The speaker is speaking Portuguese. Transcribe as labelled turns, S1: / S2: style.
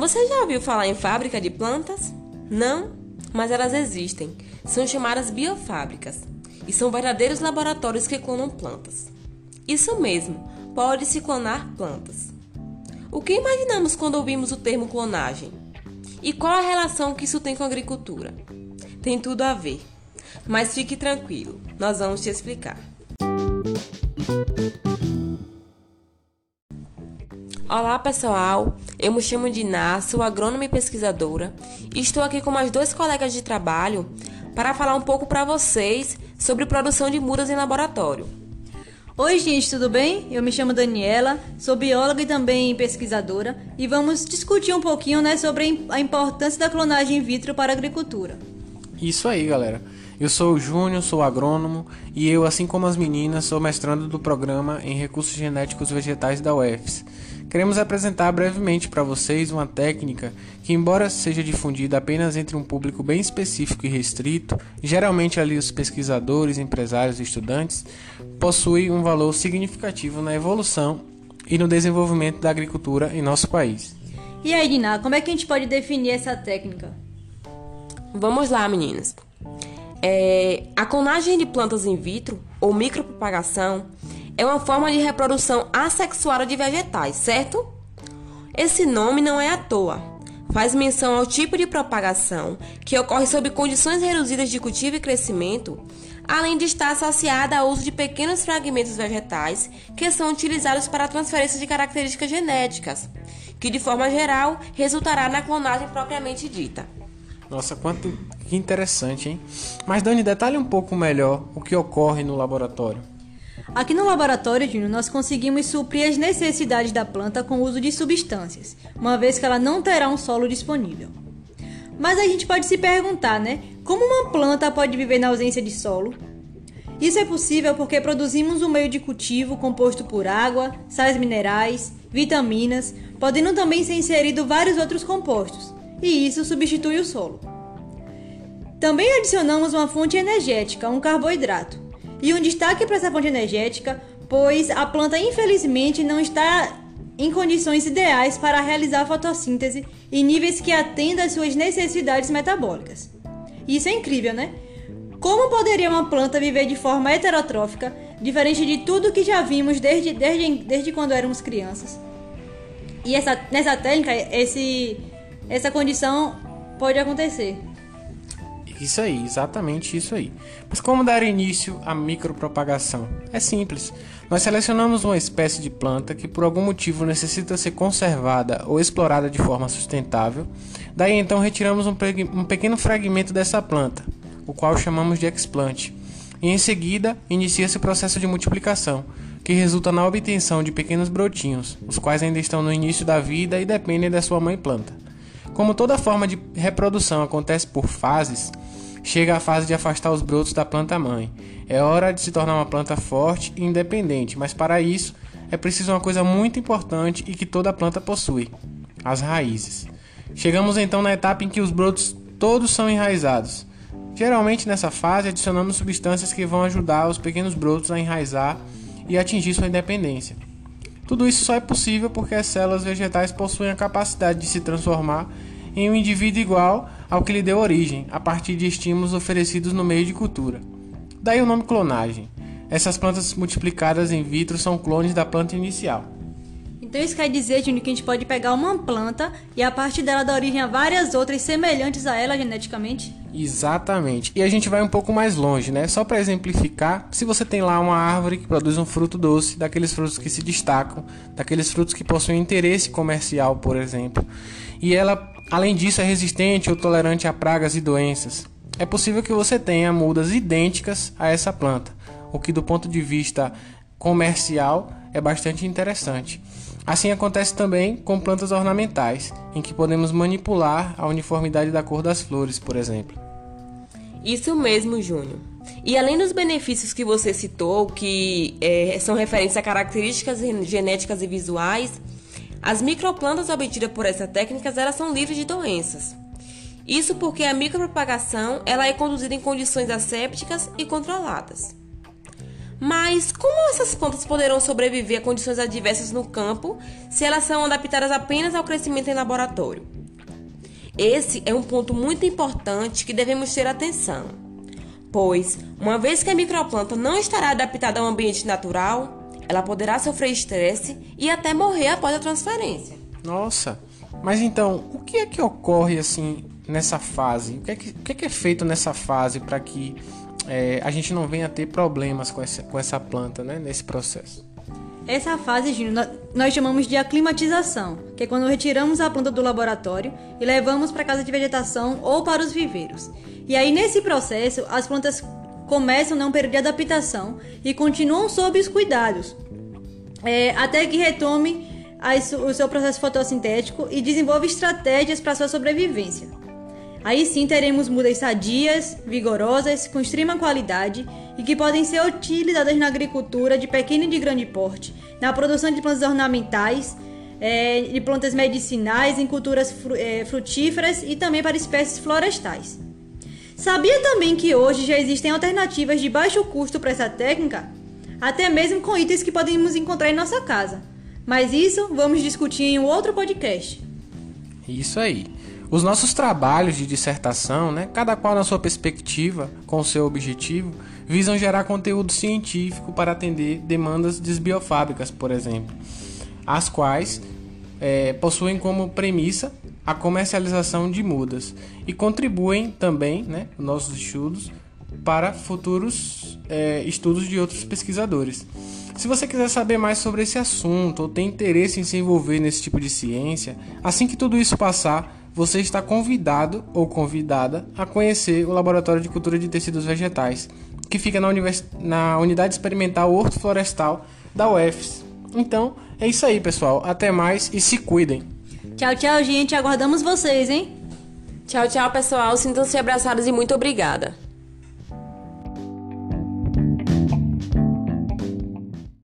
S1: Você já ouviu falar em fábrica de plantas? Não? Mas elas existem. São chamadas biofábricas e são verdadeiros laboratórios que clonam plantas. Isso mesmo, pode-se clonar plantas. O que imaginamos quando ouvimos o termo clonagem? E qual a relação que isso tem com a agricultura? Tem tudo a ver. Mas fique tranquilo, nós vamos te explicar. Olá pessoal, eu me chamo de Iná, sou agrônoma e pesquisadora e estou aqui com mais dois colegas de trabalho para falar um pouco para vocês sobre produção de mudas em laboratório.
S2: Oi, gente, tudo bem? Eu me chamo Daniela, sou bióloga e também pesquisadora e vamos discutir um pouquinho né, sobre a importância da clonagem in vitro para a agricultura.
S3: Isso aí, galera. Eu sou o Júnior, sou agrônomo e eu, assim como as meninas, sou mestrando do programa em Recursos Genéticos Vegetais da UFS. Queremos apresentar brevemente para vocês uma técnica que, embora seja difundida apenas entre um público bem específico e restrito, geralmente ali os pesquisadores, empresários e estudantes, possui um valor significativo na evolução e no desenvolvimento da agricultura em nosso país.
S2: E aí, Diná, como é que a gente pode definir essa técnica?
S1: Vamos lá, meninas. É, a clonagem de plantas in vitro, ou micropropagação, é uma forma de reprodução assexuada de vegetais, certo? Esse nome não é à toa. Faz menção ao tipo de propagação que ocorre sob condições reduzidas de cultivo e crescimento, além de estar associada ao uso de pequenos fragmentos vegetais que são utilizados para transferência de características genéticas, que de forma geral resultará na clonagem propriamente dita.
S3: Nossa, quanto que interessante, hein? Mas Dani, detalhe um pouco melhor o que ocorre no laboratório.
S2: Aqui no laboratório, Júnior, nós conseguimos suprir as necessidades da planta com o uso de substâncias, uma vez que ela não terá um solo disponível. Mas a gente pode se perguntar, né? Como uma planta pode viver na ausência de solo? Isso é possível porque produzimos um meio de cultivo composto por água, sais minerais, vitaminas, podendo também ser inserido vários outros compostos, e isso substitui o solo. Também adicionamos uma fonte energética, um carboidrato. E um destaque para essa fonte energética, pois a planta infelizmente não está em condições ideais para realizar a fotossíntese em níveis que atendam às suas necessidades metabólicas. Isso é incrível, né? Como poderia uma planta viver de forma heterotrófica, diferente de tudo que já vimos desde, desde, desde quando éramos crianças? E essa, nessa técnica, esse, essa condição pode acontecer.
S3: Isso aí, exatamente isso aí. Mas como dar início à micropropagação? É simples. Nós selecionamos uma espécie de planta que por algum motivo necessita ser conservada ou explorada de forma sustentável. Daí então retiramos um, um pequeno fragmento dessa planta, o qual chamamos de explante. E em seguida inicia-se o processo de multiplicação, que resulta na obtenção de pequenos brotinhos, os quais ainda estão no início da vida e dependem da sua mãe planta. Como toda forma de reprodução acontece por fases, chega a fase de afastar os brotos da planta mãe. É hora de se tornar uma planta forte e independente, mas para isso é preciso uma coisa muito importante e que toda planta possui: as raízes. Chegamos então na etapa em que os brotos todos são enraizados. Geralmente nessa fase adicionamos substâncias que vão ajudar os pequenos brotos a enraizar e atingir sua independência. Tudo isso só é possível porque as células vegetais possuem a capacidade de se transformar em um indivíduo igual ao que lhe deu origem, a partir de estímulos oferecidos no meio de cultura. Daí o nome clonagem. Essas plantas multiplicadas in vitro são clones da planta inicial.
S2: Então isso quer dizer, Júnior, que a gente pode pegar uma planta e a partir dela dar origem a várias outras semelhantes a ela geneticamente?
S3: Exatamente. E a gente vai um pouco mais longe, né? Só para exemplificar, se você tem lá uma árvore que produz um fruto doce, daqueles frutos que se destacam, daqueles frutos que possuem interesse comercial, por exemplo, e ela, além disso, é resistente ou tolerante a pragas e doenças, é possível que você tenha mudas idênticas a essa planta, o que do ponto de vista comercial é bastante interessante. Assim acontece também com plantas ornamentais, em que podemos manipular a uniformidade da cor das flores, por exemplo.
S1: Isso mesmo, Júnior. E além dos benefícios que você citou, que é, são referentes a características genéticas e visuais, as microplantas obtidas por essa técnica elas são livres de doenças. Isso porque a micropropagação ela é conduzida em condições assépticas e controladas. Mas como essas plantas poderão sobreviver a condições adversas no campo se elas são adaptadas apenas ao crescimento em laboratório? Esse é um ponto muito importante que devemos ter atenção, pois, uma vez que a microplanta não estará adaptada ao ambiente natural, ela poderá sofrer estresse e até morrer após a transferência.
S3: Nossa, mas então, o que é que ocorre assim nessa fase? O que é que, que, é, que é feito nessa fase para que é, a gente não venha a ter problemas com essa, com essa planta, né, nesse processo.
S2: Essa fase, Júnior, nós chamamos de aclimatização, que é quando retiramos a planta do laboratório e levamos para a casa de vegetação ou para os viveiros. E aí, nesse processo, as plantas começam né, um período de adaptação e continuam sob os cuidados, é, até que retome o seu processo fotossintético e desenvolva estratégias para sua sobrevivência. Aí sim teremos mudas sadias, vigorosas, com extrema qualidade e que podem ser utilizadas na agricultura de pequeno e de grande porte, na produção de plantas ornamentais, é, de plantas medicinais, em culturas fru é, frutíferas e também para espécies florestais. Sabia também que hoje já existem alternativas de baixo custo para essa técnica? Até mesmo com itens que podemos encontrar em nossa casa. Mas isso vamos discutir em um outro podcast.
S3: Isso aí. Os nossos trabalhos de dissertação, né, cada qual na sua perspectiva, com seu objetivo, visam gerar conteúdo científico para atender demandas desbiofábricas, por exemplo, as quais é, possuem como premissa a comercialização de mudas e contribuem também, né, nossos estudos, para futuros é, estudos de outros pesquisadores. Se você quiser saber mais sobre esse assunto ou tem interesse em se envolver nesse tipo de ciência, assim que tudo isso passar, você está convidado ou convidada a conhecer o Laboratório de Cultura de Tecidos Vegetais, que fica na, univers... na Unidade Experimental Horto Florestal da UFS. Então, é isso aí, pessoal. Até mais e se cuidem.
S2: Tchau, tchau, gente. Aguardamos vocês, hein?
S1: Tchau, tchau, pessoal. Sintam-se abraçados e muito obrigada.